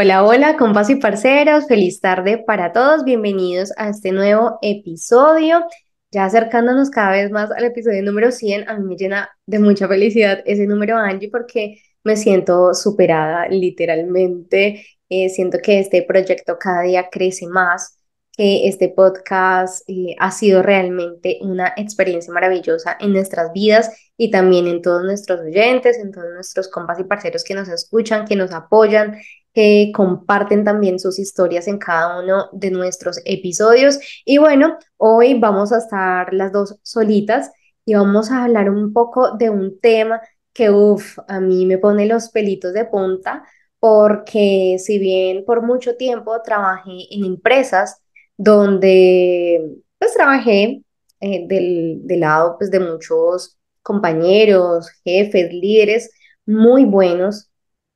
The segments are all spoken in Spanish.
Hola, hola, compas y parceros, feliz tarde para todos, bienvenidos a este nuevo episodio. Ya acercándonos cada vez más al episodio número 100, a mí me llena de mucha felicidad ese número, Angie, porque me siento superada literalmente. Eh, siento que este proyecto cada día crece más, que este podcast eh, ha sido realmente una experiencia maravillosa en nuestras vidas y también en todos nuestros oyentes, en todos nuestros compas y parceros que nos escuchan, que nos apoyan, que comparten también sus historias en cada uno de nuestros episodios. Y bueno, hoy vamos a estar las dos solitas y vamos a hablar un poco de un tema que, uff, a mí me pone los pelitos de punta porque si bien por mucho tiempo trabajé en empresas donde pues trabajé eh, del, del lado pues de muchos compañeros, jefes, líderes muy buenos,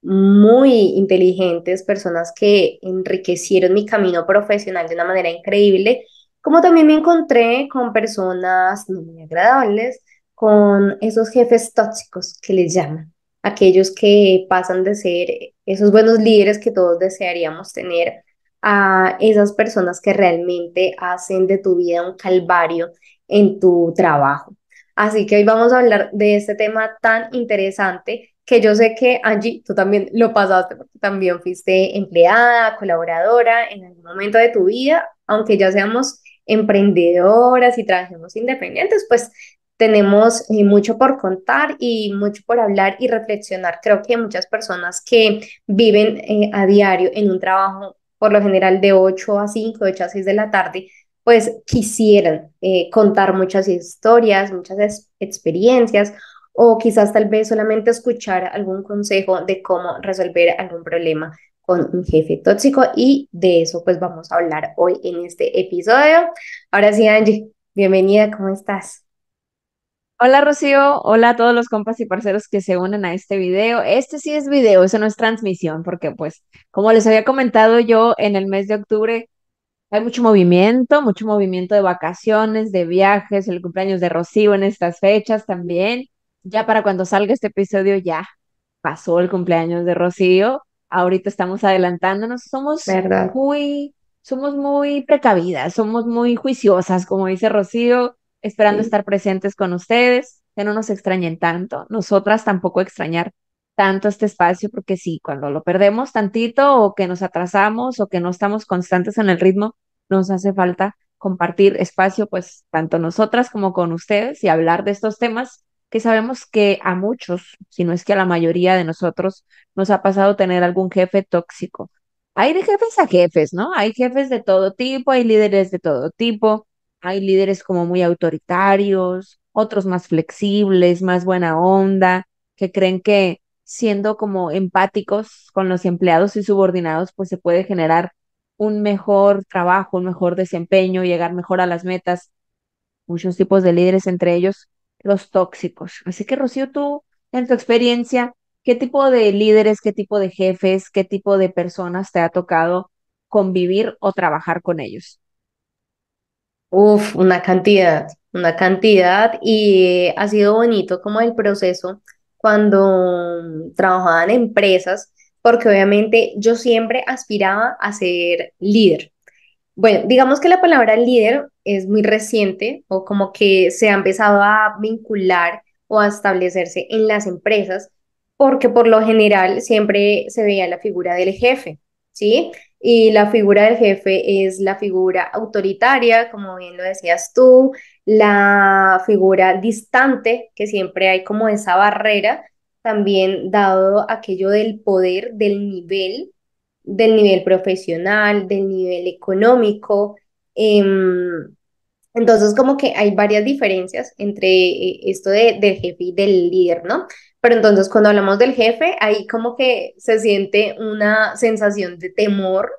muy inteligentes, personas que enriquecieron mi camino profesional de una manera increíble, como también me encontré con personas no muy agradables, con esos jefes tóxicos que les llaman, aquellos que pasan de ser esos buenos líderes que todos desearíamos tener a esas personas que realmente hacen de tu vida un calvario en tu trabajo. Así que hoy vamos a hablar de este tema tan interesante que yo sé que Angie, tú también lo pasaste porque también fuiste empleada, colaboradora en algún momento de tu vida, aunque ya seamos emprendedoras y trabajemos independientes, pues tenemos eh, mucho por contar y mucho por hablar y reflexionar. Creo que muchas personas que viven eh, a diario en un trabajo, por lo general de 8 a 5, 8 a 6 de la tarde, pues quisieran eh, contar muchas historias, muchas experiencias o quizás tal vez solamente escuchar algún consejo de cómo resolver algún problema con un jefe tóxico y de eso pues vamos a hablar hoy en este episodio. Ahora sí, Angie, bienvenida, ¿cómo estás? Hola Rocío, hola a todos los compas y parceros que se unen a este video. Este sí es video, eso no es transmisión, porque pues como les había comentado yo en el mes de octubre, hay mucho movimiento, mucho movimiento de vacaciones, de viajes, el cumpleaños de Rocío en estas fechas también ya para cuando salga este episodio ya pasó el cumpleaños de Rocío. Ahorita estamos adelantándonos. Somos muy, somos muy precavidas, somos muy juiciosas, como dice Rocío, esperando estar presentes con ustedes, que no nos extrañen tanto. Nosotras tampoco extrañar tanto este espacio, porque sí, cuando lo perdemos tantito o que nos atrasamos o que no estamos constantes en el ritmo, nos hace falta compartir espacio, pues tanto nosotras como con ustedes y hablar de estos temas que sabemos que a muchos, si no es que a la mayoría de nosotros, nos ha pasado tener algún jefe tóxico. Hay de jefes a jefes, ¿no? Hay jefes de todo tipo, hay líderes de todo tipo, hay líderes como muy autoritarios, otros más flexibles, más buena onda, que creen que siendo como empáticos con los empleados y subordinados, pues se puede generar un mejor trabajo, un mejor desempeño, llegar mejor a las metas. Muchos tipos de líderes, entre ellos los tóxicos. Así que, Rocío, tú, en tu experiencia, ¿qué tipo de líderes, qué tipo de jefes, qué tipo de personas te ha tocado convivir o trabajar con ellos? Uf, una cantidad, una cantidad y ha sido bonito como el proceso cuando trabajaba en empresas, porque obviamente yo siempre aspiraba a ser líder. Bueno, digamos que la palabra líder es muy reciente o como que se ha empezado a vincular o a establecerse en las empresas porque por lo general siempre se veía la figura del jefe, ¿sí? Y la figura del jefe es la figura autoritaria, como bien lo decías tú, la figura distante, que siempre hay como esa barrera, también dado aquello del poder, del nivel del nivel profesional, del nivel económico. Em, entonces, como que hay varias diferencias entre eh, esto de, del jefe y del líder, ¿no? Pero entonces, cuando hablamos del jefe, ahí como que se siente una sensación de temor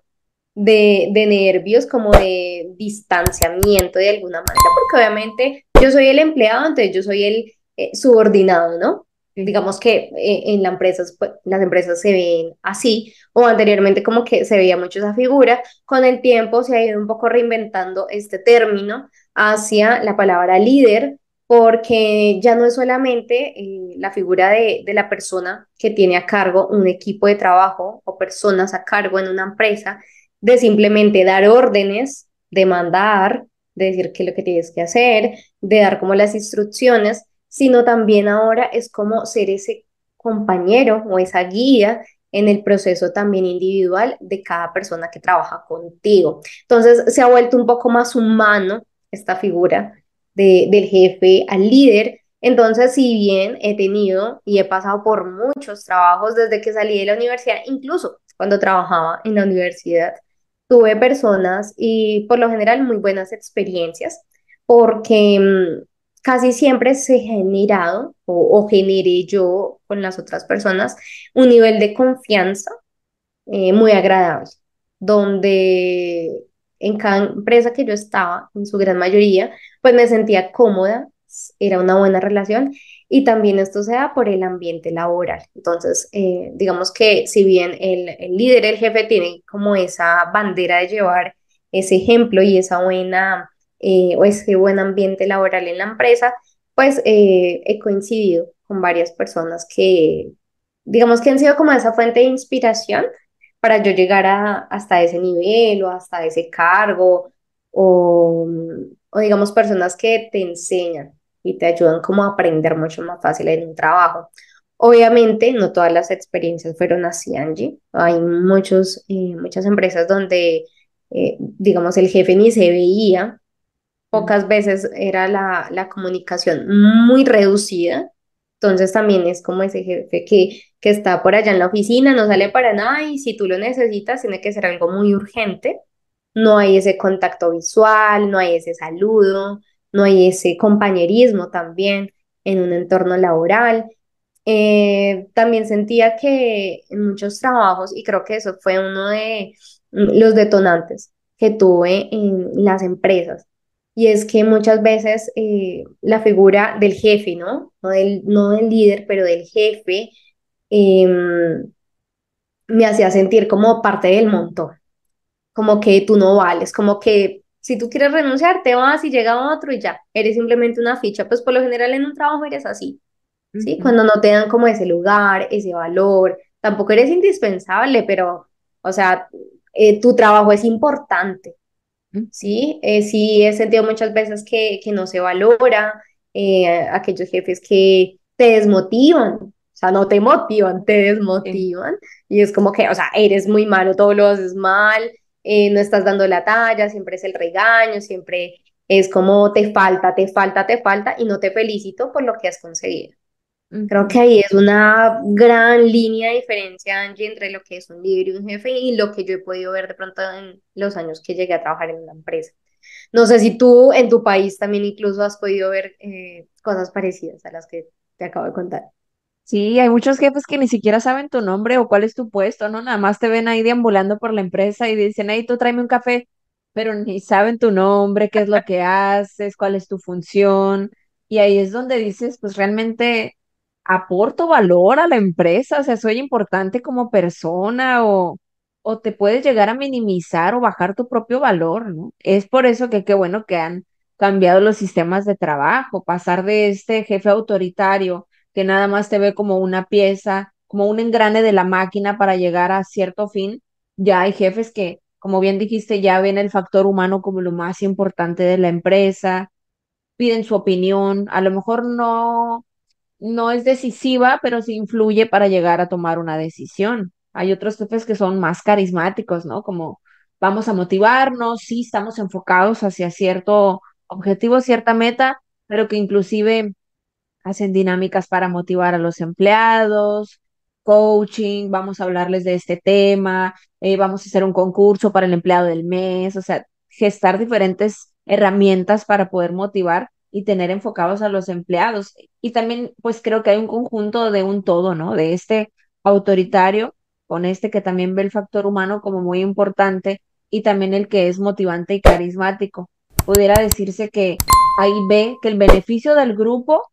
de, de nervios, como de distanciamiento de alguna manera, porque obviamente yo soy el empleado, entonces yo soy el eh, subordinado, ¿no? Digamos que eh, en pues, las empresas se ven así, o anteriormente como que se veía mucho esa figura, con el tiempo se ha ido un poco reinventando este término hacia la palabra líder, porque ya no es solamente eh, la figura de, de la persona que tiene a cargo un equipo de trabajo o personas a cargo en una empresa, de simplemente dar órdenes, de mandar, de decir qué es lo que tienes que hacer, de dar como las instrucciones, sino también ahora es como ser ese compañero o esa guía en el proceso también individual de cada persona que trabaja contigo. Entonces se ha vuelto un poco más humano esta figura de, del jefe al líder. Entonces, si bien he tenido y he pasado por muchos trabajos desde que salí de la universidad, incluso cuando trabajaba en la universidad, tuve personas y por lo general muy buenas experiencias porque mmm, casi siempre se ha generado o, o generé yo con las otras personas un nivel de confianza eh, muy agradable, donde en cada empresa que yo estaba, en su gran mayoría, pues me sentía cómoda, era una buena relación y también esto se da por el ambiente laboral. Entonces, eh, digamos que si bien el, el líder, el jefe, tiene como esa bandera de llevar ese ejemplo y esa buena eh, o ese buen ambiente laboral en la empresa, pues eh, he coincidido con varias personas que, digamos que han sido como esa fuente de inspiración para yo llegar a, hasta ese nivel o hasta ese cargo o, o digamos personas que te enseñan y te ayudan como a aprender mucho más fácil en un trabajo. Obviamente, no todas las experiencias fueron así, Angie. Hay muchos, eh, muchas empresas donde, eh, digamos, el jefe ni se veía, pocas veces era la, la comunicación muy reducida. Entonces también es como ese jefe que, que está por allá en la oficina, no sale para nada y si tú lo necesitas tiene que ser algo muy urgente. No hay ese contacto visual, no hay ese saludo, no hay ese compañerismo también en un entorno laboral. Eh, también sentía que en muchos trabajos, y creo que eso fue uno de los detonantes que tuve en las empresas, y es que muchas veces eh, la figura del jefe, ¿no? No del, no del líder, pero del jefe, em, me hacía sentir como parte del montón, como que tú no vales, como que si tú quieres renunciar, te vas y llega otro y ya, eres simplemente una ficha, pues por lo general en un trabajo eres así, ¿sí? Ujú, Cuando no te dan como ese lugar, ese valor, tampoco eres indispensable, pero, o sea, eh, tu trabajo es importante. ¿Sí? Eh, sí he sentido muchas veces que, que no se valora, eh, aquellos jefes que te desmotivan, o sea, no te motivan, te Sí. desmotivan, y es como que, o sea, eres muy malo, todo lo haces mal, eh, no estás dando la talla, siempre es el regaño, siempre es como te falta, te falta, te falta, y no te felicito por lo que has conseguido. Creo que ahí es una gran línea de diferencia, Angie, entre lo que es un líder y un jefe y lo que yo he podido ver de pronto en los años que llegué a trabajar en una empresa. No sé si tú en tu país también incluso has podido ver eh, cosas parecidas a las que te acabo de contar. Sí, hay muchos jefes que ni siquiera saben tu nombre o cuál es tu puesto, ¿no? Nada más te ven ahí deambulando por la empresa y dicen, hey, tú tráeme un café, pero ni saben tu nombre, qué es lo que haces, cuál es tu función. Y ahí es donde dices, pues realmente aporto valor a la empresa, o sea, soy importante como persona o, o te puedes llegar a minimizar o bajar tu propio valor, ¿no? Es por eso que qué bueno que han cambiado los sistemas de trabajo, pasar de este jefe autoritario que nada más te ve como una pieza, como un engrane de la máquina para llegar a cierto fin. Ya hay jefes que, como bien dijiste, ya ven el factor humano como lo más importante de la empresa, piden su opinión, a lo mejor no, no es decisiva, pero sí influye para llegar a tomar una decisión. Hay otros jefes que son más carismáticos, ¿no? Como vamos a motivarnos, sí estamos enfocados hacia cierto objetivo, cierta meta, pero que inclusive hacen dinámicas para motivar a los empleados, coaching, vamos a hablarles de este tema, eh, vamos a hacer un concurso para el empleado del mes, o sea, gestar diferentes herramientas para poder motivar y tener enfocados a los empleados. Y también, pues creo que hay un conjunto de un todo, ¿no? De este autoritario con este que también ve el factor humano como muy importante y también el que es motivante y carismático. Pudiera decirse que ahí ve que el beneficio del grupo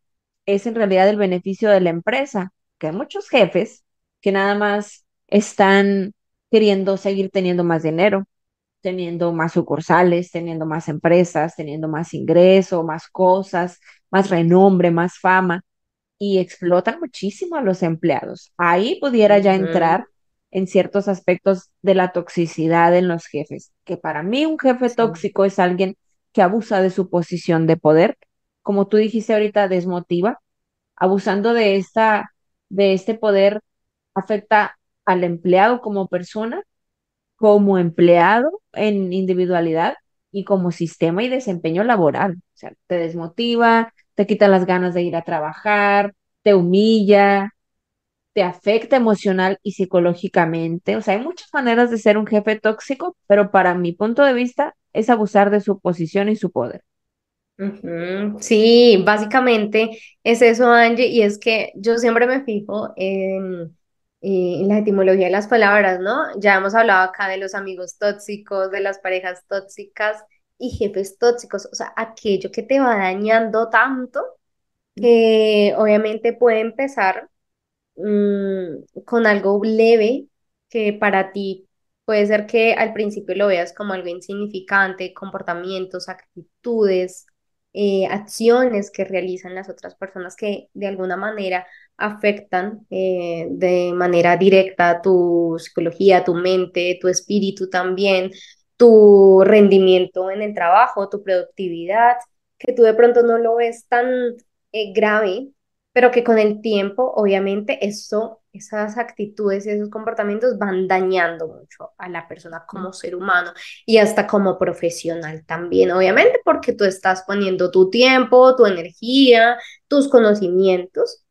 es en realidad el beneficio de la empresa, que hay muchos jefes que nada más están queriendo seguir teniendo más dinero, teniendo más sucursales, teniendo más empresas, teniendo más ingreso, más cosas, más renombre, más fama, y explotan muchísimo a los empleados. Ahí pudiera ya entrar en ciertos aspectos de la toxicidad en los jefes, que para mí un jefe tóxico es alguien que abusa de su posición de poder, como tú dijiste ahorita, desmotiva, abusando de esta de este poder afecta al empleado como persona, como empleado en individualidad y como sistema y desempeño laboral. O sea, te desmotiva, te quita las ganas de ir a trabajar, te humilla, te afecta emocional y psicológicamente. O sea, hay muchas maneras de ser un jefe tóxico, pero para mi punto de vista es abusar de su posición y su poder. Sí, básicamente es eso, Angie, y es que yo siempre me fijo en, en la etimología de las palabras, ¿no? Ya hemos hablado acá de los amigos tóxicos, de las parejas tóxicas y jefes tóxicos, o sea, aquello que te va dañando tanto que obviamente puede empezar mm, con algo leve que para ti puede ser que al principio lo veas como algo insignificante, comportamientos, actitudes, eh, acciones que realizan las otras personas que de alguna manera afectan eh, de manera directa tu psicología, tu mente, tu espíritu también, tu rendimiento en el trabajo, tu productividad, que tú de pronto no lo ves tan eh, grave, pero que con el tiempo, obviamente, eso, esas actitudes, esos comportamientos van dañando mucho a la persona como ser humano y hasta como profesional también, obviamente, porque tú estás poniendo tu tiempo, tu energía, tus conocimientos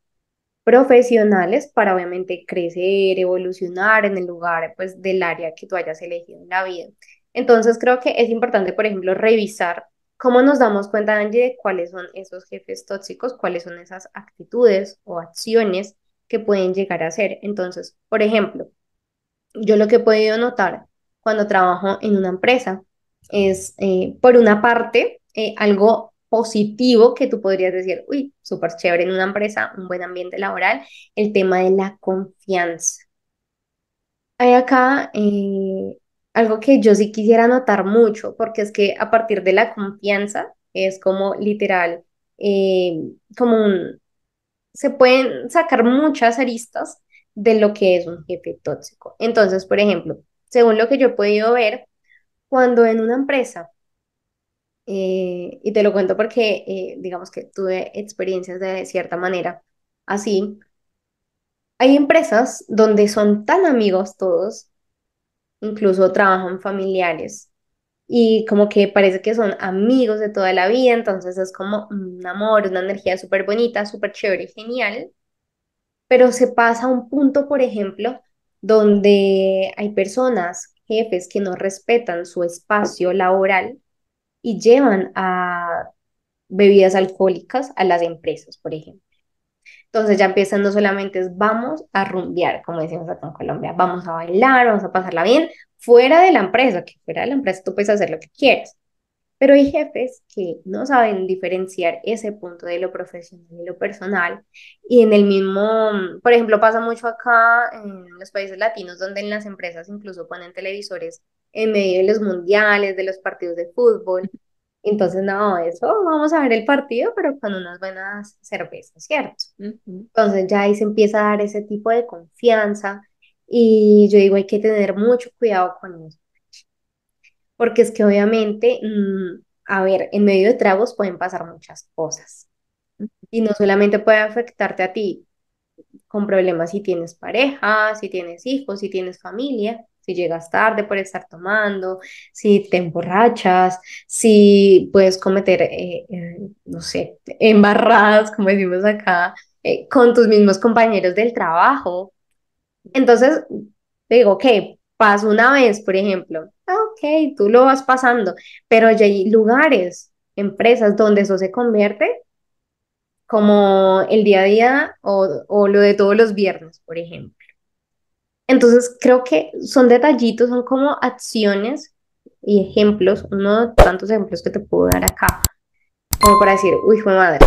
profesionales para obviamente crecer, evolucionar en el lugar pues del área que tú hayas elegido en la vida. Entonces creo que es importante, por ejemplo, revisar ¿Cómo nos damos cuenta, Angie, de cuáles son esos jefes tóxicos, cuáles son esas actitudes o acciones que pueden llegar a ser? Entonces, por ejemplo, yo lo que he podido notar cuando trabajo en una empresa es, eh, por una parte, eh, algo positivo que tú podrías decir, uy, súper chévere en una empresa, un buen ambiente laboral, el tema de la confianza. Hay acá eh, algo que yo sí quisiera notar mucho, porque es que a partir de la confianza es como literal, como un, se pueden sacar muchas aristas de lo que es un jefe tóxico. Entonces, por ejemplo, según lo que yo he podido ver, cuando en una empresa, eh, y te lo cuento porque eh, digamos que tuve experiencias de cierta manera así, hay empresas donde son tan amigos todos incluso trabajan familiares y como que parece que son amigos de toda la vida, entonces es como un amor, una energía súper bonita, súper chévere, genial, pero se pasa a un punto, por ejemplo, donde hay personas, jefes, que no respetan su espacio laboral y llevan a bebidas alcohólicas a las empresas, por ejemplo. Entonces ya empiezan no solamente es vamos a rumbear, como decimos acá en Colombia, vamos a bailar, vamos a pasarla bien, fuera de la empresa, que fuera de la empresa tú puedes hacer lo que quieras. Pero hay jefes que no saben diferenciar ese punto de lo profesional y lo personal. Y en el mismo, por ejemplo, pasa mucho acá en los países latinos, donde en las empresas incluso ponen televisores en medio de los mundiales, de los partidos de fútbol. Entonces, no, eso vamos a ver el partido, pero con unas buenas cervezas, ¿cierto? Entonces ya ahí se empieza a dar ese tipo de confianza y yo digo, hay que tener mucho cuidado con eso. Porque es que obviamente, mm, a ver, en medio de tragos pueden pasar muchas cosas. Y no solamente puede afectarte a ti con problemas si tienes pareja, si tienes hijos, si tienes familia, llegas tarde por estar tomando, si te emborrachas, si puedes cometer, eh, eh, no sé, embarradas, como decimos acá, eh, con tus mismos compañeros del trabajo. Entonces, digo, ok, paso una vez, por ejemplo, ah, ok, tú lo vas pasando, pero ya hay lugares, empresas donde eso se convierte como el día a día o, o lo de todos los viernes, por ejemplo. Entonces, creo que son detallitos, son como acciones y ejemplos, uno de tantos ejemplos que te puedo dar acá, como para decir, uy, madre,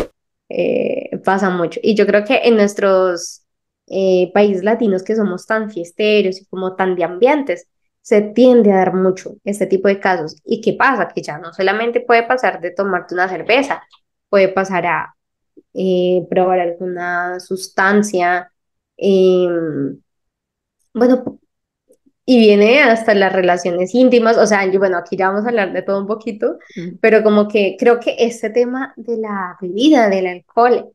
eh, pasa mucho. Y yo creo que en nuestros eh, países latinos que somos tan fiesteros y como tan de ambientes, se tiende a dar mucho este tipo de casos. ¿Y qué pasa? Que ya no solamente puede pasar de tomarte una cerveza, puede pasar a eh, probar alguna sustancia, em, bueno, y viene hasta las relaciones íntimas, o sea, yo, bueno, aquí ya vamos a hablar de todo un poquito, Mm, pero como que creo que este tema de la bebida, del alcohol,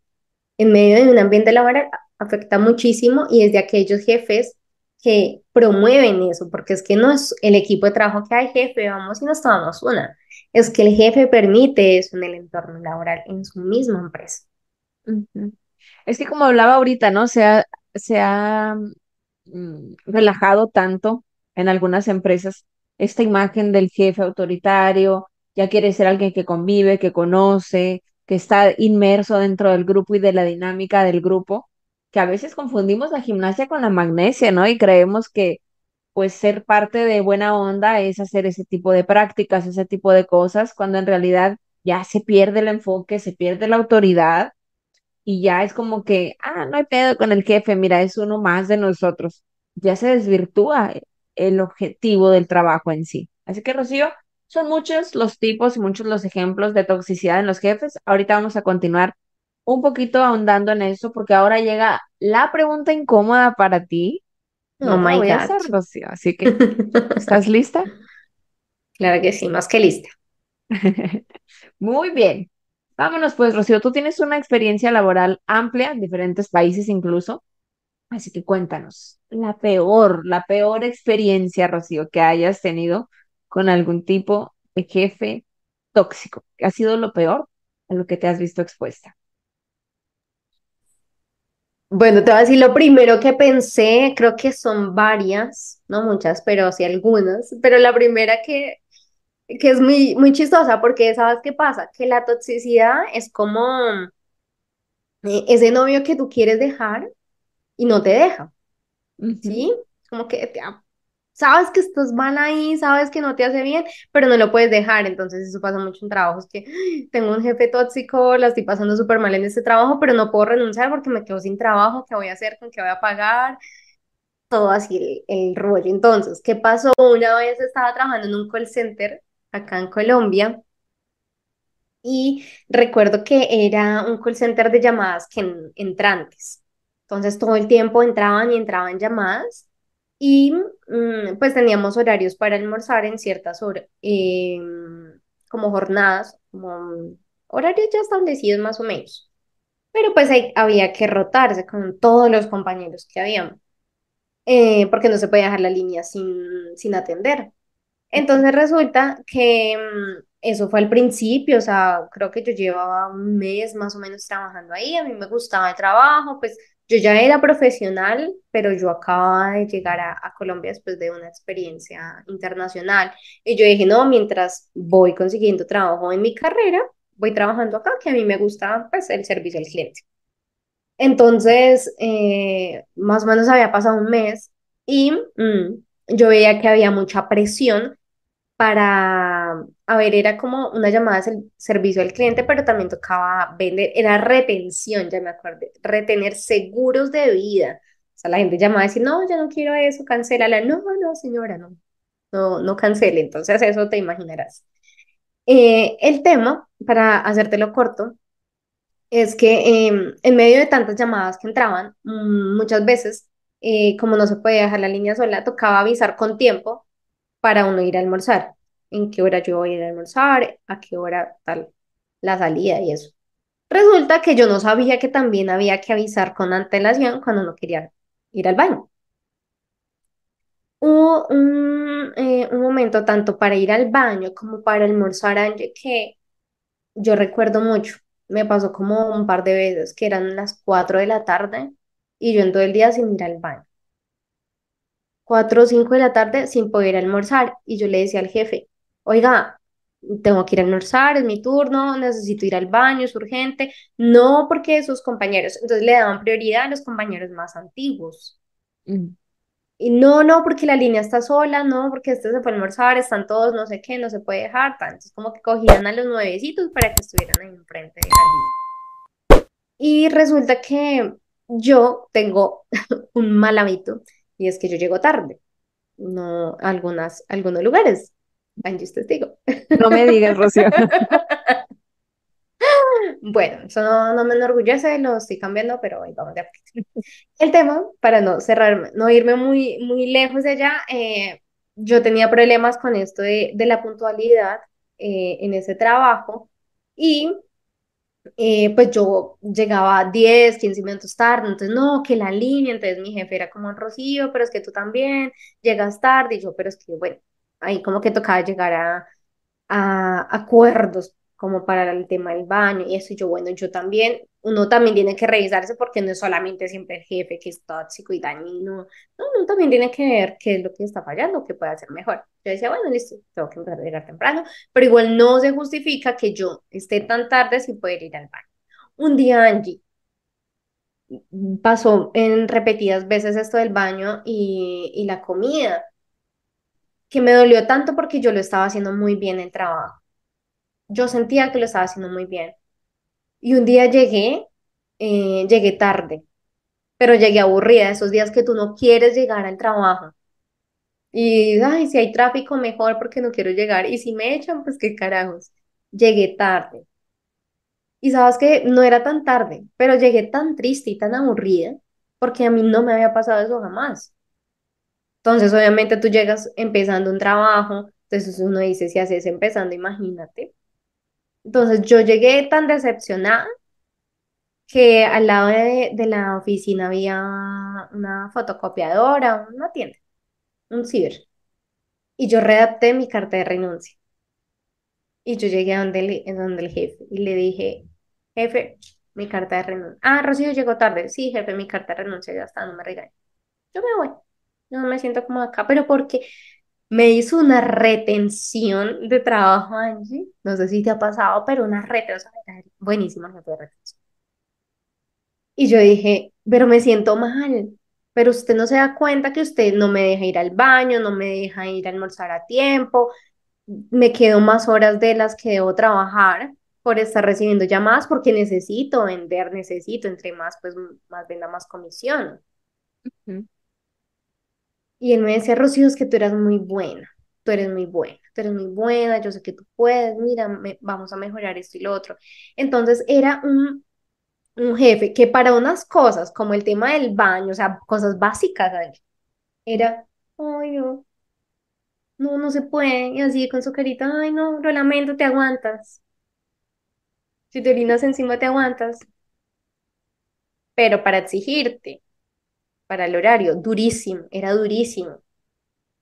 en medio de un ambiente laboral afecta muchísimo y es de aquellos jefes que promueven eso, porque es que no es el equipo de trabajo que hay jefe, vamos y nos tomamos una, es que el jefe permite eso en el entorno laboral, en su misma empresa. Es que como hablaba ahorita, ¿no? Se ha, se ha mm, relajado tanto en algunas empresas esta imagen del jefe autoritario, ya quiere ser alguien que convive, que conoce, que está inmerso dentro del grupo y de la dinámica del grupo, que a veces confundimos la gimnasia con la magnesia, ¿no? Y creemos que pues ser parte de buena onda es hacer ese tipo de prácticas, ese tipo de cosas, cuando en realidad ya se pierde el enfoque, se pierde la autoridad y ya es como que, ah, no hay pedo con el jefe, mira, es uno más de nosotros. Ya se desvirtúa el objetivo del trabajo en sí. Así que, Rocío, son muchos los tipos y muchos los ejemplos de toxicidad en los jefes. Ahorita vamos a continuar un poquito ahondando en eso, porque ahora llega la pregunta incómoda para ti. Oh te la my voy a God. hacer, Rocío. Así que, ¿estás lista? Claro que sí, más que lista. Muy bien. Vámonos pues, Rocío. Tú tienes una experiencia laboral amplia en diferentes países incluso. Así que cuéntanos, la peor, la peor experiencia, Rocío, que hayas tenido con algún tipo de jefe tóxico. ¿Qué ha sido lo peor a lo que te has visto expuesta? Bueno, te voy a decir lo primero que pensé, creo que son varias, no muchas, pero sí algunas, pero la primera que, que es muy, muy chistosa porque ¿sabes qué pasa? Que la toxicidad es como eh, ese novio que tú quieres dejar y no te deja, ¿sí? Como que te, sabes que estás mal ahí, sabes que no te hace bien, pero no lo puedes dejar, entonces eso pasa mucho en trabajos que "Ay, tengo un jefe tóxico, la estoy pasando súper mal en este trabajo, pero no puedo renunciar porque me quedo sin trabajo, ¿qué voy a hacer? ¿Con qué voy a pagar? todo así el, el rollo. Entonces, ¿qué pasó? Una vez estaba trabajando en un call center acá en Colombia y recuerdo que era un call center de llamadas que en- entrantes. Entonces, todo el tiempo entraban y entraban llamadas y mm, pues teníamos horarios para almorzar en ciertas horas, como jornadas, como horarios ya establecidos más o menos. Pero pues ahí había que rotarse con todos los compañeros que habían eh, porque no se podía dejar la línea sin, sin atender. Entonces resulta que mm, eso fue al principio, o sea, creo que yo llevaba un mes más o menos trabajando ahí, a mí me gustaba el trabajo, pues yo ya era profesional, pero yo acababa de llegar a, a Colombia después de una experiencia internacional y yo dije, no, mientras voy consiguiendo trabajo en mi carrera, voy trabajando acá, que a mí me gusta pues el servicio al cliente. Entonces, eh, más o menos había pasado un mes y mm, yo veía que había mucha presión para, a ver, era como una llamada de servicio al cliente, pero también tocaba vender, era retención, ya me acuerdo, retener seguros de vida. O sea, la gente llamaba a decir, no, yo no quiero eso, cancélala. No, no, señora, no, no, no cancele. Entonces, eso te imaginarás. Eh, el tema, para hacértelo corto, es que em, en medio de tantas llamadas que entraban, mm, muchas veces, eh, como no se podía dejar la línea sola, tocaba avisar con tiempo para uno ir a almorzar. En qué hora yo voy a ir a almorzar, a qué hora tal la salida y eso. Resulta que yo no sabía que también había que avisar con antelación cuando uno quería ir al baño. Hubo un, eh, momento tanto para ir al baño como para almorzar, que yo recuerdo mucho, me pasó como un par de veces que eran las 4 de la tarde y yo en todo el día sin ir al baño. 4 o 5 de la tarde sin poder almorzar y yo le decía al jefe, oiga, tengo que ir a almorzar, es mi turno, necesito ir al baño, es urgente. No porque sus compañeros, entonces le daban prioridad a los compañeros más antiguos. ujú. Y no, no, porque la línea está sola, no, porque este se fue a almorzar, están todos, no sé qué, no se puede dejar. Tan. Entonces, como que cogían a los nuevecitos para que estuvieran ahí enfrente de la línea. Y resulta que yo tengo un mal hábito y es que yo llego tarde, no algunas, algunos lugares. Angie es testigo. No me digas, Rocío. Bueno, eso no, no me enorgullece, lo estoy cambiando, pero ahí vamos de a. El tema, para no cerrarme, no irme muy, muy lejos de allá, eh, yo tenía problemas con esto de, de la puntualidad eh, en ese trabajo y eh, pues yo llegaba 10, 15 minutos tarde, entonces no, que la línea, entonces mi jefe era como Rocío, pero es que tú también llegas tarde, y yo, pero es que bueno, ahí como que tocaba llegar a, a acuerdos como para el tema del baño y eso, yo, bueno, yo también, uno también tiene que revisarse porque no es solamente siempre el jefe que es tóxico y dañino, no, uno también tiene que ver qué es lo que está fallando, qué puede hacer mejor. Yo decía, bueno, listo, tengo que empezar a llegar temprano, pero igual no se justifica que yo esté tan tarde sin poder ir al baño. Un día Angie pasó en repetidas veces esto del baño y, y la comida, que me dolió tanto porque yo lo estaba haciendo muy bien el trabajo yo sentía que lo estaba haciendo muy bien. Y un día llegué, eh, llegué tarde, pero llegué aburrida, esos días que tú no quieres llegar al trabajo. Y, ay, si hay tráfico, mejor porque no quiero llegar. Y si me echan, pues qué carajos. Llegué tarde. Y sabes que no era tan tarde, pero llegué tan triste y tan aburrida porque a mí no me había pasado eso jamás. Entonces, obviamente tú llegas empezando un trabajo, entonces uno dice, si haces empezando, imagínate. Entonces yo llegué tan decepcionada que al lado de, la oficina había una fotocopiadora, una tienda, un ciber. Y yo redacté mi carta de renuncia. Y yo llegué a donde el, donde el jefe y le dije, jefe, mi carta de renuncia. Ah, Rocío llegó tarde. Sí, jefe, mi carta de renuncia ya está, no me regañe. Yo me voy. No me siento como acá, pero porque me hizo una retención de trabajo, Angie. No sé si te ha pasado, pero una retención. Buenísima de retención. Y yo dije, pero me siento mal. Pero usted no se da cuenta que usted no me deja ir al baño, no me deja ir a almorzar a tiempo. Me quedo más horas de las que debo trabajar por estar recibiendo llamadas porque necesito vender, necesito, entre más, pues más venda, más comisión. Y él me decía, Rocío, es que tú eres muy buena, tú eres muy buena, tú eres muy buena, yo sé que tú puedes, mira, vamos a mejorar esto y lo otro. Entonces era un, un jefe que para unas cosas, como el tema del baño, o sea, cosas básicas, era, ay, no, no, no se puede, y así con su carita, ay, no, lo lamento, te aguantas. Si te orinas encima, te aguantas. Pero para exigirte, para el horario, durísimo, era durísimo.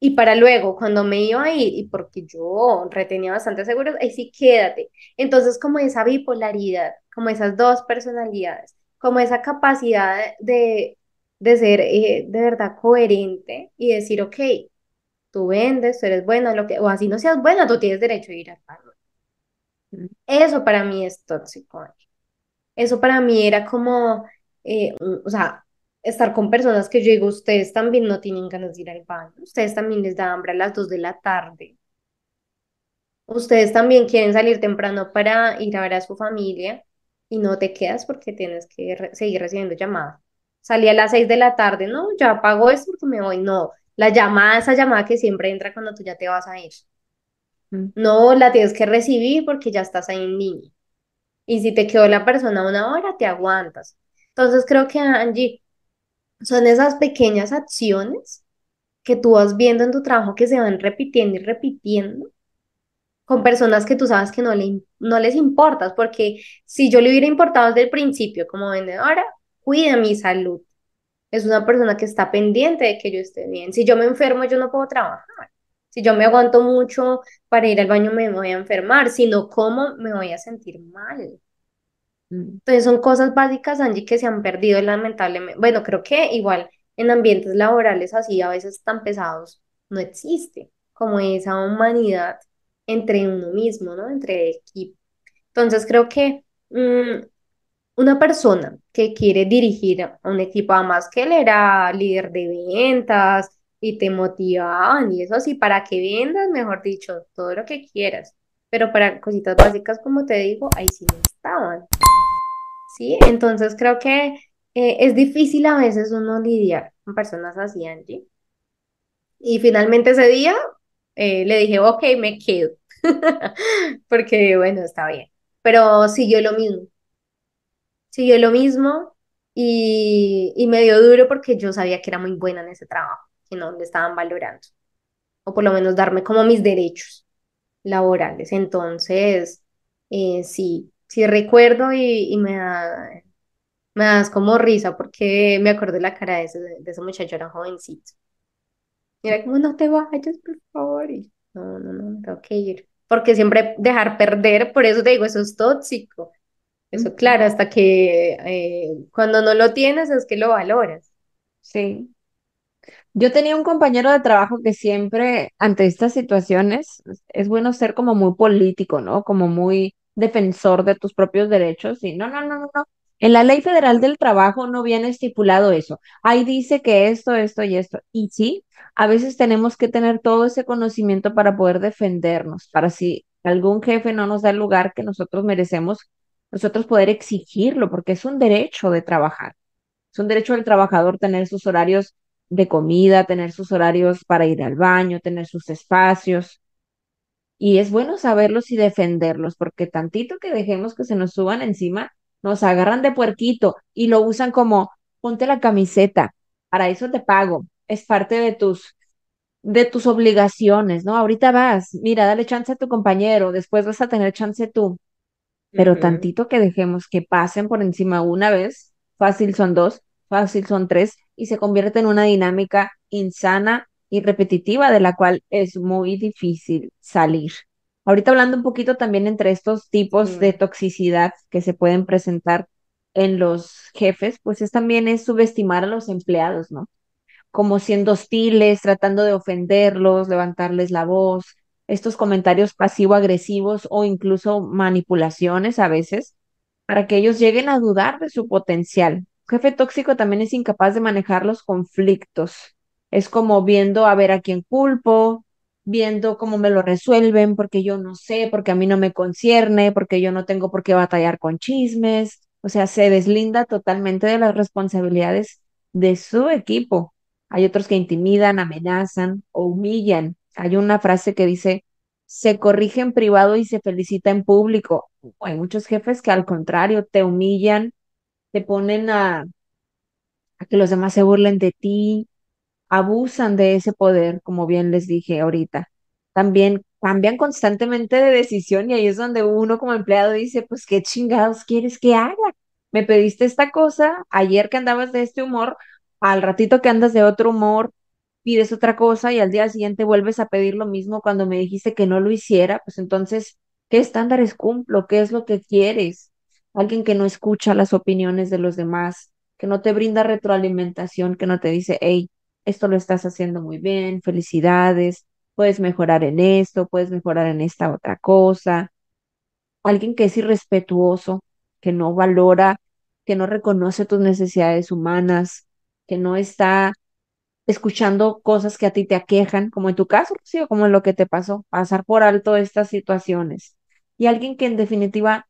Y para luego, cuando me iba a ir, y porque yo retenía bastante seguros, ahí sí quédate. Entonces, como esa bipolaridad, como esas dos personalidades, como esa capacidad de, de ser eh, de verdad coherente y decir, ok, tú vendes, tú eres buena, lo que, o así no seas buena, tú tienes derecho a ir al paro. Eso para mí es tóxico. Eso para mí era como, eh, o sea, estar con personas que yo digo, ustedes también no tienen ganas de ir al baño, ustedes también les da hambre a las 2 de la tarde, ustedes también quieren salir temprano para ir a ver a su familia y no te quedas porque tienes que seguir recibiendo llamadas. Salí a las 6 de la tarde, no, ya apago esto porque me voy, no, la llamada, esa llamada que siempre entra cuando tú ya te vas a ir. Mm. No, la tienes que recibir porque ya estás ahí en línea. Y si te quedó la persona una hora, te aguantas. Entonces creo que Angie, son esas pequeñas acciones que tú vas viendo en tu trabajo que se van repitiendo y repitiendo con personas que tú sabes que no, le, no les importas, porque si yo le hubiera importado desde el principio como vendedora, cuida mi salud. Es una persona que está pendiente de que yo esté bien. Si yo me enfermo, yo no puedo trabajar. Si yo me aguanto mucho para ir al baño, me voy a enfermar. Si no como, me voy a sentir mal. Entonces son cosas básicas, Angie, que se han perdido lamentablemente. Bueno, creo que igual en ambientes laborales así a veces tan pesados no existe como esa humanidad entre uno mismo, ¿no? Entre equipo. Entonces creo que mm, una persona que quiere dirigir a un equipo, además que él era líder de ventas, y te motivaban y eso sí, para que vendas, mejor dicho, todo lo que quieras. Pero para cositas básicas, como te digo, ahí sí no estaban. ¿Sí? Entonces creo que eh, es difícil a veces uno lidiar con personas así, Angie. Y finalmente ese día eh, le dije, ok, me quedo. Porque bueno, está bien. Pero siguió lo mismo. Siguió lo mismo y, y me dio duro porque yo sabía que era muy buena en ese trabajo, que no le estaban valorando. O por lo menos darme como mis derechos laborales. Entonces, eh, sí, sí recuerdo y, y me da, me das como risa porque me acordé la cara de ese, de ese muchacho, era jovencito. Y era como, no te vayas, por favor. Y no, no, no, tengo que ir. Porque siempre dejar perder, por eso te digo, eso es tóxico. Eso, claro, hasta que eh, cuando no lo tienes es que lo valoras. Sí. Yo tenía un compañero de trabajo que siempre, ante estas situaciones, es bueno ser como muy político, ¿no? Como muy defensor de tus propios derechos. Y no, no, no, no, no. En la Ley Federal del Trabajo no viene estipulado eso. Ahí dice que esto, esto y esto. Y sí, a veces tenemos que tener todo ese conocimiento para poder defendernos, para si algún jefe no nos da el lugar que nosotros merecemos, nosotros poder exigirlo, porque es un derecho de trabajar. Es un derecho del trabajador tener sus horarios de comida, tener sus horarios para ir al baño, tener sus espacios. Y es bueno saberlos y defenderlos, porque tantito que dejemos que se nos suban encima, nos agarran de puerquito y lo usan como, ponte la camiseta, para eso te pago, es parte de tus, de tus obligaciones, ¿no? Ahorita vas, mira, dale chance a tu compañero, después vas a tener chance tú, pero tantito que dejemos que pasen por encima una vez, fácil son dos, fácil son tres, y se convierte en una dinámica insana y repetitiva de la cual es muy difícil salir. Ahorita hablando un poquito también entre estos tipos de toxicidad que se pueden presentar en los jefes, pues es también es subestimar a los empleados, ¿no? como siendo hostiles, tratando de ofenderlos, levantarles la voz, estos comentarios pasivo-agresivos o incluso manipulaciones a veces, para que ellos lleguen a dudar de su potencial. Jefe tóxico también es incapaz de manejar los conflictos. Es como viendo a ver a quién culpo, viendo cómo me lo resuelven, porque yo no sé, porque a mí no me concierne, porque yo no tengo por qué batallar con chismes. O sea, se deslinda totalmente de las responsabilidades de su equipo. Hay otros que intimidan, amenazan o humillan. Hay una frase que dice, se corrige en privado y se felicita en público. Hay muchos jefes que al contrario te humillan, te ponen a, a que los demás se burlen de ti, abusan de ese poder, como bien les dije ahorita. También cambian constantemente de decisión y ahí es donde uno como empleado dice, pues, ¿qué chingados quieres que haga? Me pediste esta cosa, ayer que andabas de este humor, al ratito que andas de otro humor, pides otra cosa y al día siguiente vuelves a pedir lo mismo cuando me dijiste que no lo hiciera, pues entonces, ¿qué estándares cumplo? ¿Qué es lo que quieres? Alguien que no escucha las opiniones de los demás, que no te brinda retroalimentación, que no te dice, hey, esto lo estás haciendo muy bien, felicidades, puedes mejorar en esto, puedes mejorar en esta otra cosa. Alguien que es irrespetuoso, que no valora, que no reconoce tus necesidades humanas, que no está escuchando cosas que a ti te aquejan, como en tu caso, o como en lo que te pasó, pasar por alto estas situaciones. Y alguien que en definitiva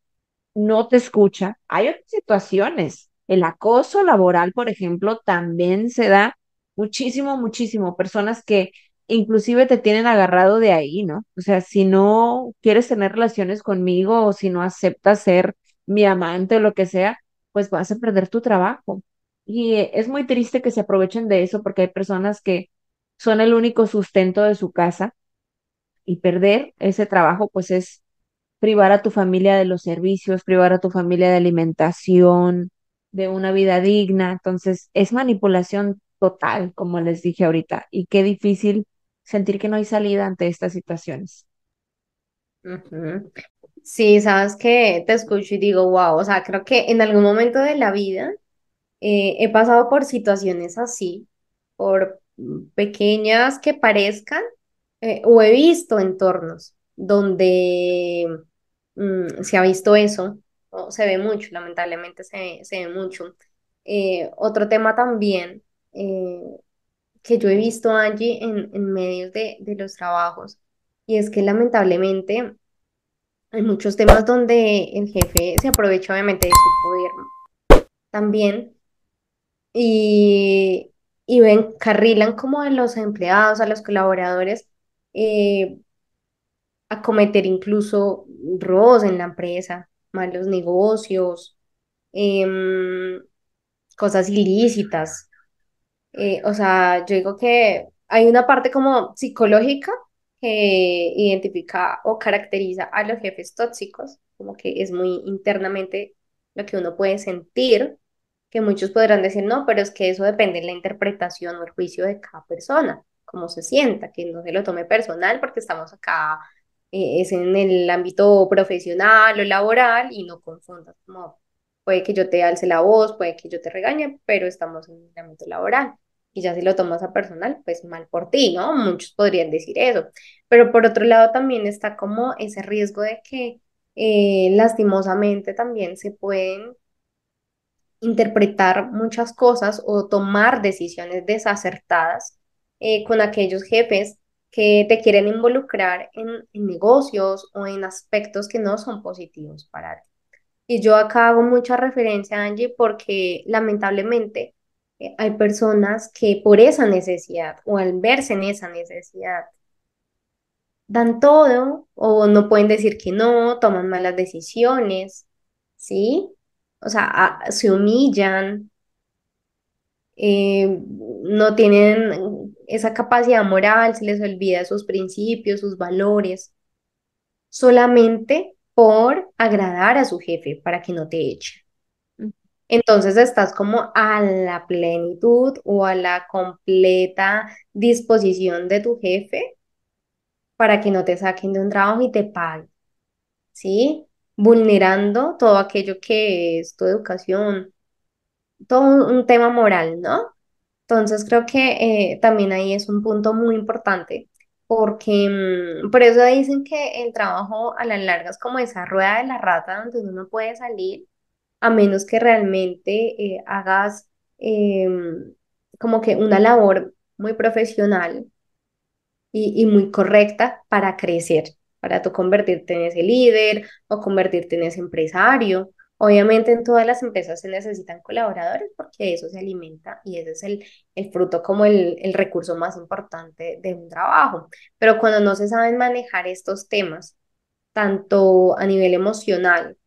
no te escucha. Hay otras situaciones. El acoso laboral, por ejemplo, también se da muchísimo, muchísimo. Personas que inclusive te tienen agarrado de ahí, ¿no? O sea, si no quieres tener relaciones conmigo o si no aceptas ser mi amante o lo que sea, pues vas a perder tu trabajo. Y eh, es muy triste que se aprovechen de eso porque hay personas que son el único sustento de su casa y perder ese trabajo, pues es privar a tu familia de los servicios, privar a tu familia de alimentación, de una vida digna. Entonces, es manipulación total, como les dije ahorita, y qué difícil sentir que no hay salida ante estas situaciones. Sí, sabes que te escucho y digo, wow, o sea, creo que en algún momento de la vida eh, he pasado por situaciones así, por pequeñas que parezcan, eh, o he visto entornos donde mm, se ha visto eso, o se ve mucho, lamentablemente se, se ve mucho. Eh, otro tema también. Eh, que yo he visto, Angie, en, en medios de, de los trabajos, y es que lamentablemente hay muchos temas donde el jefe se aprovecha obviamente de su poder también y, y ven, carrilan como a los empleados, a los colaboradores, eh, a cometer incluso robos en la empresa, malos negocios, em, cosas ilícitas. Eh, o sea, yo digo que hay una parte como psicológica que identifica o caracteriza a los jefes tóxicos, como que es muy internamente lo que uno puede sentir, que muchos podrán decir, no, pero es que eso depende de la interpretación o el juicio de cada persona, cómo se sienta, que no se lo tome personal porque estamos acá, eh, es en el ámbito profesional o laboral y no confundas, como puede que yo te alce la voz, puede que yo te regañe, pero estamos en el ámbito laboral y ya si lo tomas a personal, pues mal por ti, ¿no? Muchos podrían decir eso. Pero por otro lado también está como ese riesgo de que eh, lastimosamente también se pueden interpretar muchas cosas o tomar decisiones desacertadas eh, con aquellos jefes que te quieren involucrar en, negocios o en aspectos que no son positivos para ti. Y yo acá hago mucha referencia, Angie, porque lamentablemente hay personas que por esa necesidad o al verse en esa necesidad dan todo o no pueden decir que no, toman malas decisiones, ¿sí? O sea, se humillan, eh, no tienen esa capacidad moral, se les olvida sus principios, sus valores, solamente por agradar a su jefe para que no te eche. Entonces estás como a la plenitud o a la completa disposición de tu jefe para que no te saquen de un trabajo y te paguen, ¿sí? Vulnerando todo aquello que es tu educación, todo un tema moral, ¿no? Entonces creo que eh, también ahí es un punto muy importante porque mm, por eso dicen que el trabajo a la larga es como esa rueda de la rata donde uno no puede salir a menos que realmente eh, hagas em, como que una labor muy profesional y, y muy correcta para crecer, para tú convertirte en ese líder o convertirte en ese empresario. Obviamente en todas las empresas se necesitan colaboradores porque eso se alimenta y ese es el, el fruto como el, el recurso más importante de un trabajo. Pero cuando no se saben manejar estos temas, tanto a nivel emocional,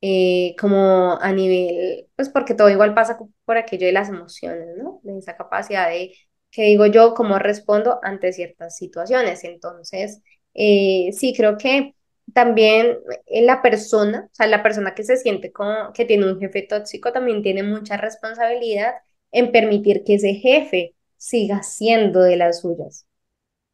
eh, como a nivel, pues porque todo igual pasa por aquello de las emociones, ¿no? De esa capacidad de, que digo yo, cómo respondo ante ciertas situaciones. Entonces, eh, sí, creo que también eh, la persona, o sea, la persona que se siente como que tiene un jefe tóxico también tiene mucha responsabilidad en permitir que ese jefe siga siendo de las suyas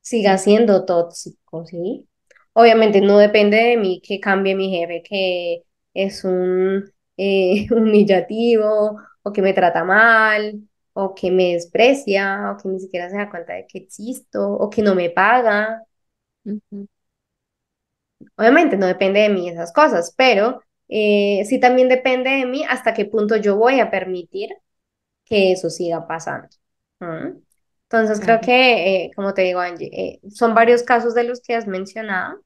siga siendo tóxico, ¿sí? Obviamente no depende de mí que cambie mi jefe, que es un eh, humillativo o que me trata mal o que me desprecia o que ni siquiera se da cuenta de que existo o que no me paga. Obviamente no depende de mí esas cosas, pero eh, sí también depende de mí hasta qué punto yo voy a permitir que eso siga pasando. Entonces creo que, eh, como te digo, Angie, son varios casos de los que has mencionado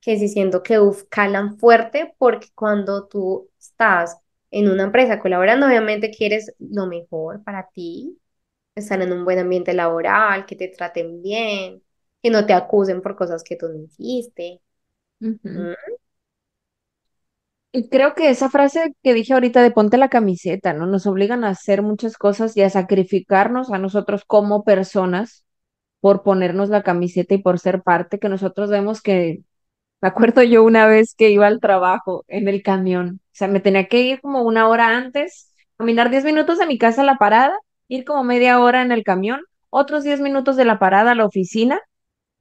que sí siento que uf, calan fuerte porque cuando tú estás en una empresa colaborando, obviamente quieres lo mejor para ti, estar en un buen ambiente laboral, que te traten bien, que no te acusen por cosas que tú no hiciste. ¿Mm? Y creo que esa frase que dije ahorita de ponte la camiseta, ¿no? Nos obligan a hacer muchas cosas y a sacrificarnos a nosotros como personas por ponernos la camiseta y por ser parte, que nosotros vemos que, me acuerdo yo una vez que iba al trabajo en el camión, o sea, me tenía que ir como una hora antes, caminar 10 minutos de mi casa a la parada, ir como media hora en el camión, otros 10 minutos de la parada a la oficina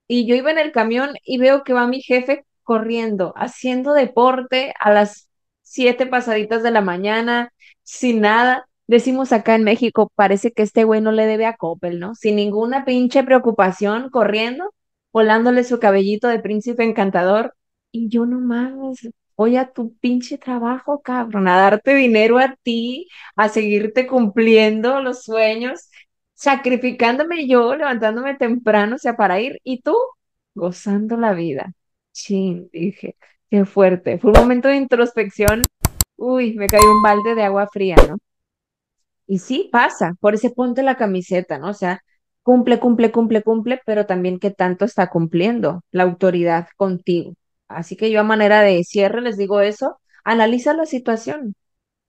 y yo iba en el camión y veo que va mi jefe corriendo, haciendo deporte a las siete pasaditas de la mañana, sin nada. Decimos acá en México, parece que este güey no le debe a Coppel, ¿no? Sin ninguna pinche preocupación, corriendo, volándole su cabellito de príncipe encantador. Y yo no mames, voy a tu pinche trabajo, cabrón, a darte dinero a ti, a seguirte cumpliendo los sueños sacrificándome yo, levantándome temprano, o sea, para ir, y tú gozando la vida. Chin, dije, qué fuerte. Fue un momento de introspección. Uy, me cayó un balde de agua fría, ¿no? Y sí, pasa, por ese ponte la camiseta, ¿no? O sea, cumple, cumple, cumple, cumple, pero también qué tanto está cumpliendo la autoridad contigo. Así que yo a manera de cierre les digo eso, analiza la situación.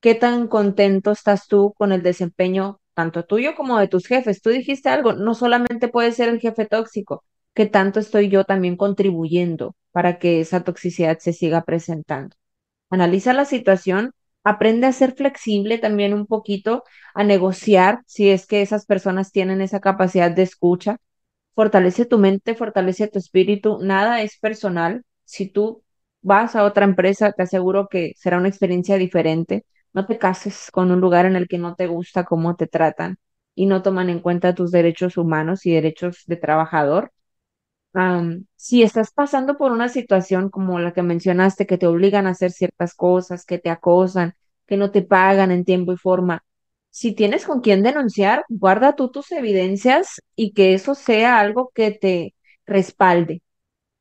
¿Qué tan contento estás tú con el desempeño tanto tuyo como de tus jefes? Tú dijiste algo, no solamente puede ser el jefe tóxico, ¿qué tanto estoy yo también contribuyendo para que esa toxicidad se siga presentando? Analiza la situación Aprende a ser flexible también un poquito, a negociar si es que esas personas tienen esa capacidad de escucha. Fortalece tu mente, fortalece tu espíritu. Nada es personal. Si tú vas a otra empresa, te aseguro que será una experiencia diferente. No te cases con un lugar en el que no te gusta cómo te tratan y no toman en cuenta tus derechos humanos y derechos de trabajador si estás pasando por una situación como la que mencionaste, que te obligan a hacer ciertas cosas, que te acosan, que no te pagan en tiempo y forma, si tienes con quién denunciar, guarda tú tus evidencias y que eso sea algo que te respalde.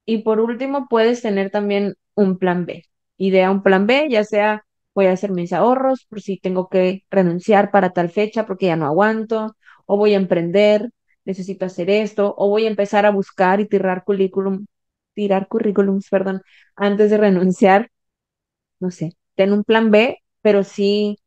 Y por último, puedes tener también un plan B. Idea un plan B, ya sea voy a hacer mis ahorros por si tengo que renunciar para tal fecha porque ya no aguanto, o voy a emprender, necesito hacer esto, o voy a empezar a buscar y tirar currículum, tirar currículums, perdón, antes de renunciar. No sé, ten un plan B, pero sí,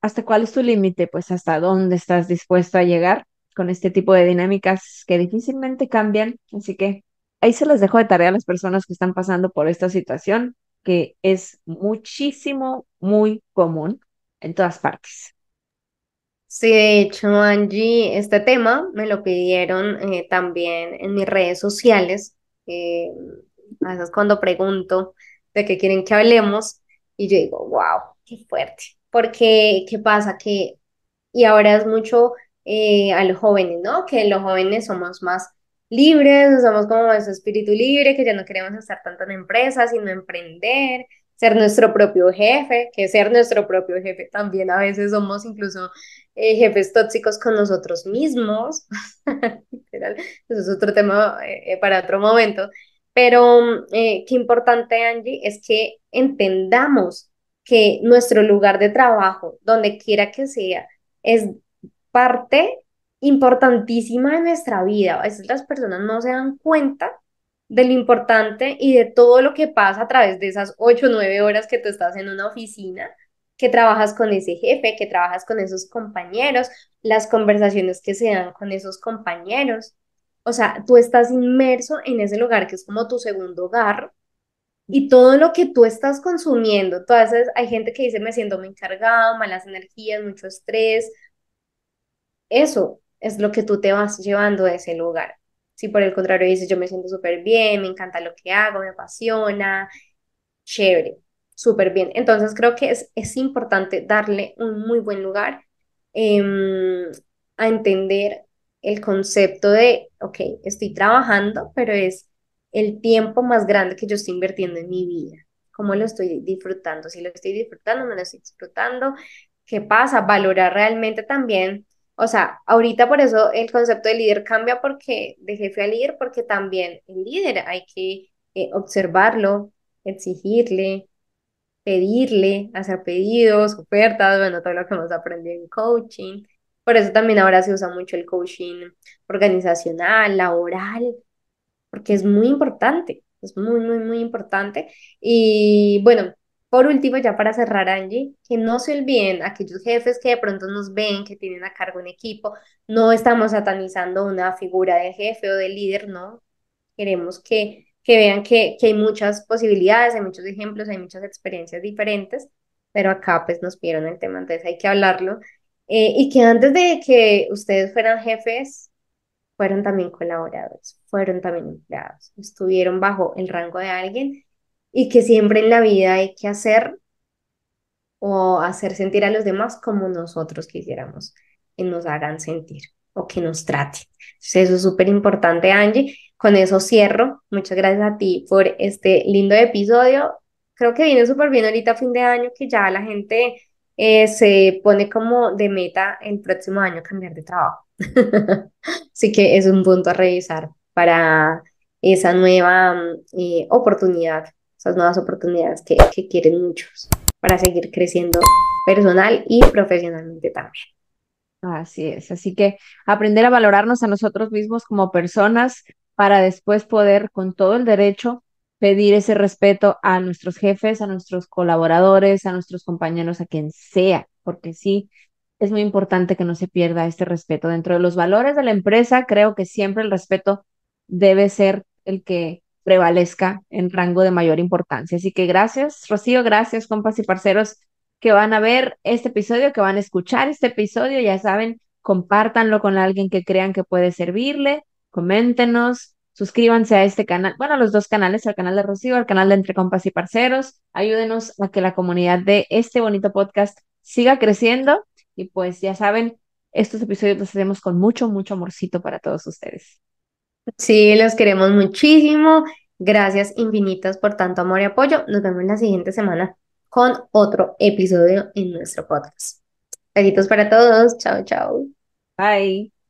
¿hasta cuál es tu límite? Pues hasta dónde estás dispuesto a llegar con este tipo de dinámicas que difícilmente cambian. Así que ahí se les dejo de tarea a las personas que están pasando por esta situación, que es muchísimo, muy común en todas partes. Sí, de hecho, Angie, este tema me lo pidieron eh, también en mis redes sociales. Eh, a veces cuando pregunto de qué quieren que hablemos, y yo digo, wow, qué fuerte. Porque, ¿qué pasa? Que, y ahora es mucho eh, a los jóvenes, ¿no? Que los jóvenes somos más libres, somos como ese espíritu libre, que ya no queremos estar tanto en empresas, sino emprender, ser nuestro propio jefe, que ser nuestro propio jefe también a veces somos incluso eh, jefes tóxicos con nosotros mismos. Eso es otro tema eh, para otro momento. Pero eh, qué importante, Angie, es que entendamos que nuestro lugar de trabajo, donde quiera que sea, es parte importantísima de nuestra vida. A veces las personas no se dan cuenta de lo importante y de todo lo que pasa a través de esas ocho o nueve horas que tú estás en una oficina, que trabajas con ese jefe, que trabajas con esos compañeros, las conversaciones que se dan con esos compañeros. O sea, tú estás inmerso en ese lugar que es como tu segundo hogar y todo lo que tú estás consumiendo, entonces hay gente que dice me siento muy encargado, malas energías, mucho estrés. Eso es lo que tú te vas llevando de ese lugar. Si por el contrario dices, yo me siento súper bien, me encanta lo que hago, me apasiona, chévere, súper bien. Entonces creo que es, es importante darle un muy buen lugar em, a entender el concepto de, ok, estoy trabajando, pero es el tiempo más grande que yo estoy invirtiendo en mi vida. ¿Cómo lo estoy disfrutando? Si lo estoy disfrutando, no lo estoy disfrutando. ¿Qué pasa? Valorar realmente también o sea, ahorita por eso el concepto de líder cambia porque de jefe a líder, porque también el líder hay que eh, observarlo, exigirle, pedirle, hacer pedidos, ofertas, bueno, todo lo que hemos aprendido en coaching. Por eso también ahora se usa mucho el coaching organizacional, laboral, porque es muy importante, es muy, muy, muy importante. Y bueno, por último, ya para cerrar, Angie, que no se olviden aquellos jefes que de pronto nos ven, que tienen a cargo un equipo, no estamos satanizando una figura de jefe o de líder, ¿no? Queremos que, que vean que, que hay muchas posibilidades, hay muchos ejemplos, hay muchas experiencias diferentes, pero acá pues nos pidieron el tema, entonces hay que hablarlo. Eh, y que antes de que ustedes fueran jefes, fueron también colaboradores, fueron también empleados, estuvieron bajo el rango de alguien y que siempre en la vida hay que hacer o hacer sentir a los demás como nosotros quisiéramos que nos hagan sentir o que nos traten. eso es súper importante, Angie. Con eso cierro. Muchas gracias a ti por este lindo episodio. Creo que viene súper bien ahorita fin de año, que ya la gente eh, se pone como de meta el próximo año cambiar de trabajo. Así que es un punto a revisar para esa nueva mm, eh, oportunidad, esas nuevas oportunidades que, que quieren muchos para seguir creciendo personal y profesionalmente también. Así es, así que aprender a valorarnos a nosotros mismos como personas para después poder con todo el derecho pedir ese respeto a nuestros jefes, a nuestros colaboradores, a nuestros compañeros, a quien sea, porque sí, es muy importante que no se pierda este respeto. Dentro de los valores de la empresa, creo que siempre el respeto debe ser el que prevalezca en rango de mayor importancia. Así que gracias, Rocío, gracias, compas y parceros que van a ver este episodio, que van a escuchar este episodio, ya saben, compártanlo con alguien que crean que puede servirle, coméntenos, suscríbanse a este canal, bueno, a los dos canales, al canal de Rocío, al canal de Entre Compas y Parceros, ayúdenos a que la comunidad de este bonito podcast siga creciendo y pues ya saben, estos episodios los hacemos con mucho, mucho amorcito para todos ustedes. Sí, los queremos muchísimo. Gracias infinitas por tanto amor y apoyo. Nos vemos la siguiente semana con otro episodio en nuestro podcast. Besitos para todos. Chao, chao. Bye.